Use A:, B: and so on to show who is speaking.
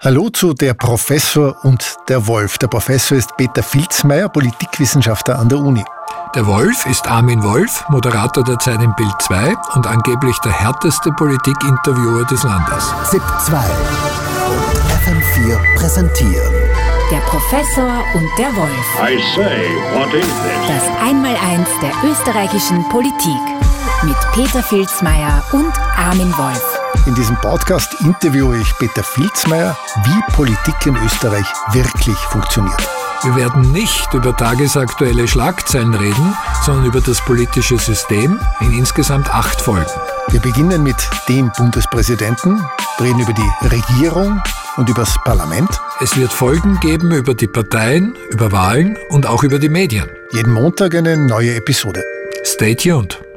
A: Hallo zu Der Professor und der Wolf. Der Professor ist Peter Filzmeier, Politikwissenschaftler an der Uni.
B: Der Wolf ist Armin Wolf, Moderator der Zeit im Bild 2 und angeblich der härteste Politikinterviewer des Landes.
C: ZIP 2 und FM4 präsentieren.
D: Der Professor und der Wolf.
E: I say, what is this?
D: Das Einmaleins der österreichischen Politik. Mit Peter Filzmeier und Armin Wolf.
A: In diesem Podcast interviewe ich Peter Filzmeier, wie Politik in Österreich wirklich funktioniert.
B: Wir werden nicht über tagesaktuelle Schlagzeilen reden, sondern über das politische System in insgesamt acht Folgen.
A: Wir beginnen mit dem Bundespräsidenten, reden über die Regierung und über das Parlament.
B: Es wird Folgen geben über die Parteien, über Wahlen und auch über die Medien.
A: Jeden Montag eine neue Episode.
B: Stay tuned.